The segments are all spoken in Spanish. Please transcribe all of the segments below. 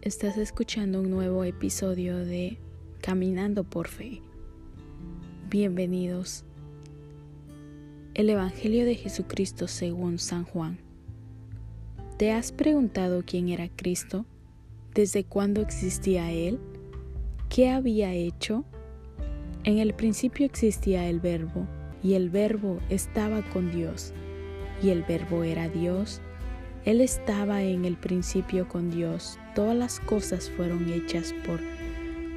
Estás escuchando un nuevo episodio de Caminando por Fe. Bienvenidos. El Evangelio de Jesucristo según San Juan. ¿Te has preguntado quién era Cristo? ¿Desde cuándo existía Él? ¿Qué había hecho? En el principio existía el Verbo, y el Verbo estaba con Dios, y el Verbo era Dios. Él estaba en el principio con Dios. Todas las cosas fueron hechas por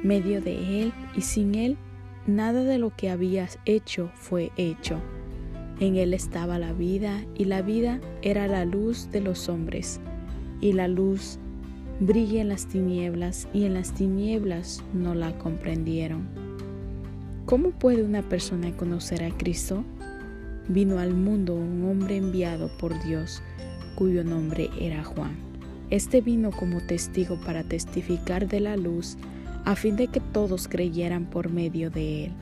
medio de Él, y sin Él nada de lo que habías hecho fue hecho. En Él estaba la vida, y la vida era la luz de los hombres, y la luz brilla en las tinieblas, y en las tinieblas no la comprendieron. ¿Cómo puede una persona conocer a Cristo? Vino al mundo un hombre enviado por Dios, cuyo nombre era Juan. Este vino como testigo para testificar de la luz, a fin de que todos creyeran por medio de él.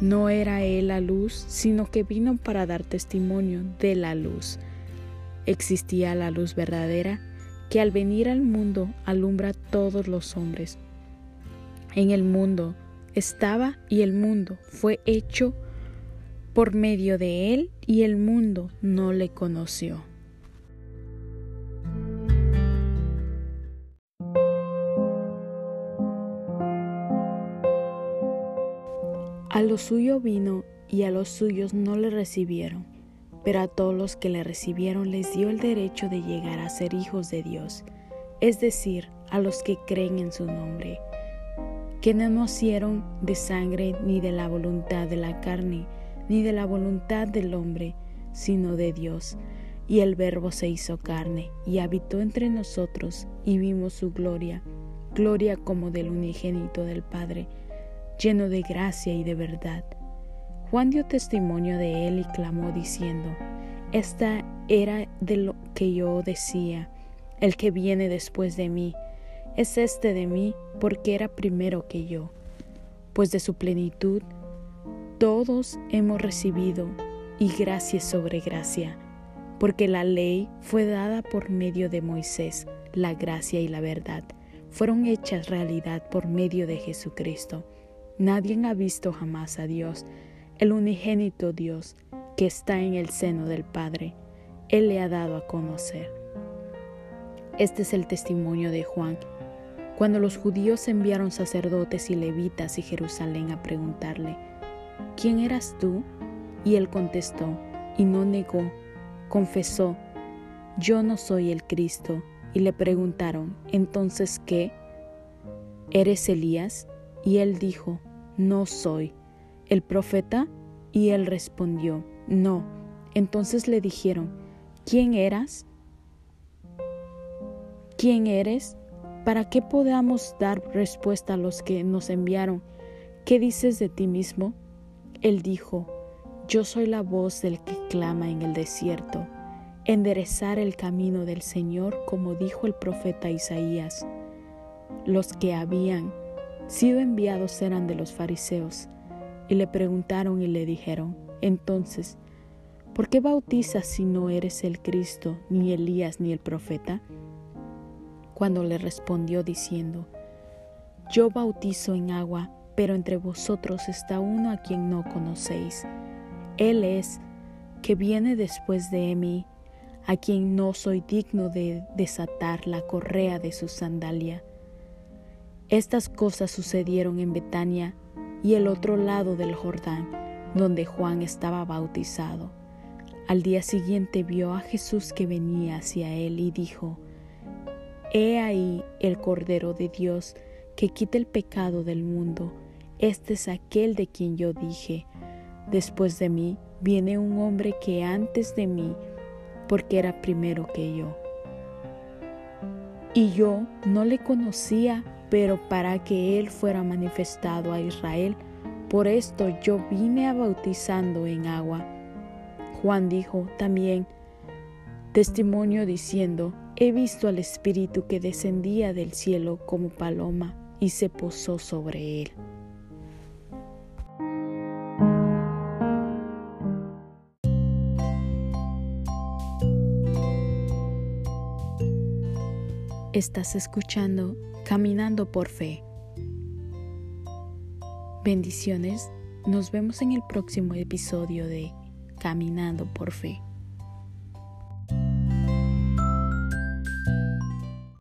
No era él la luz, sino que vino para dar testimonio de la luz. Existía la luz verdadera, que al venir al mundo alumbra a todos los hombres. En el mundo estaba y el mundo fue hecho por medio de él y el mundo no le conoció. A lo suyo vino y a los suyos no le recibieron, pero a todos los que le recibieron les dio el derecho de llegar a ser hijos de Dios, es decir, a los que creen en su nombre que no nacieron de sangre ni de la voluntad de la carne, ni de la voluntad del hombre, sino de Dios. Y el Verbo se hizo carne y habitó entre nosotros y vimos su gloria, gloria como del unigénito del Padre, lleno de gracia y de verdad. Juan dio testimonio de él y clamó diciendo, Esta era de lo que yo decía, el que viene después de mí es este de mí porque era primero que yo, pues de su plenitud todos hemos recibido y gracia sobre gracia, porque la ley fue dada por medio de Moisés, la gracia y la verdad fueron hechas realidad por medio de Jesucristo. Nadie ha visto jamás a Dios, el unigénito Dios que está en el seno del Padre. Él le ha dado a conocer. Este es el testimonio de Juan cuando los judíos enviaron sacerdotes y levitas a Jerusalén a preguntarle, ¿quién eras tú? Y él contestó, y no negó, confesó, yo no soy el Cristo. Y le preguntaron, entonces, ¿qué? ¿Eres Elías? Y él dijo, no soy. ¿El profeta? Y él respondió, no. Entonces le dijeron, ¿quién eras? ¿Quién eres? para que podamos dar respuesta a los que nos enviaron. ¿Qué dices de ti mismo? Él dijo, Yo soy la voz del que clama en el desierto, enderezar el camino del Señor, como dijo el profeta Isaías. Los que habían sido enviados eran de los fariseos, y le preguntaron y le dijeron, entonces, ¿por qué bautizas si no eres el Cristo, ni Elías, ni el profeta? cuando le respondió diciendo, Yo bautizo en agua, pero entre vosotros está uno a quien no conocéis. Él es, que viene después de mí, a quien no soy digno de desatar la correa de su sandalia. Estas cosas sucedieron en Betania y el otro lado del Jordán, donde Juan estaba bautizado. Al día siguiente vio a Jesús que venía hacia él y dijo, He ahí el Cordero de Dios que quita el pecado del mundo. Este es aquel de quien yo dije, después de mí viene un hombre que antes de mí, porque era primero que yo. Y yo no le conocía, pero para que él fuera manifestado a Israel, por esto yo vine a bautizando en agua. Juan dijo también testimonio diciendo, He visto al Espíritu que descendía del cielo como paloma y se posó sobre él. Estás escuchando Caminando por Fe. Bendiciones, nos vemos en el próximo episodio de Caminando por Fe.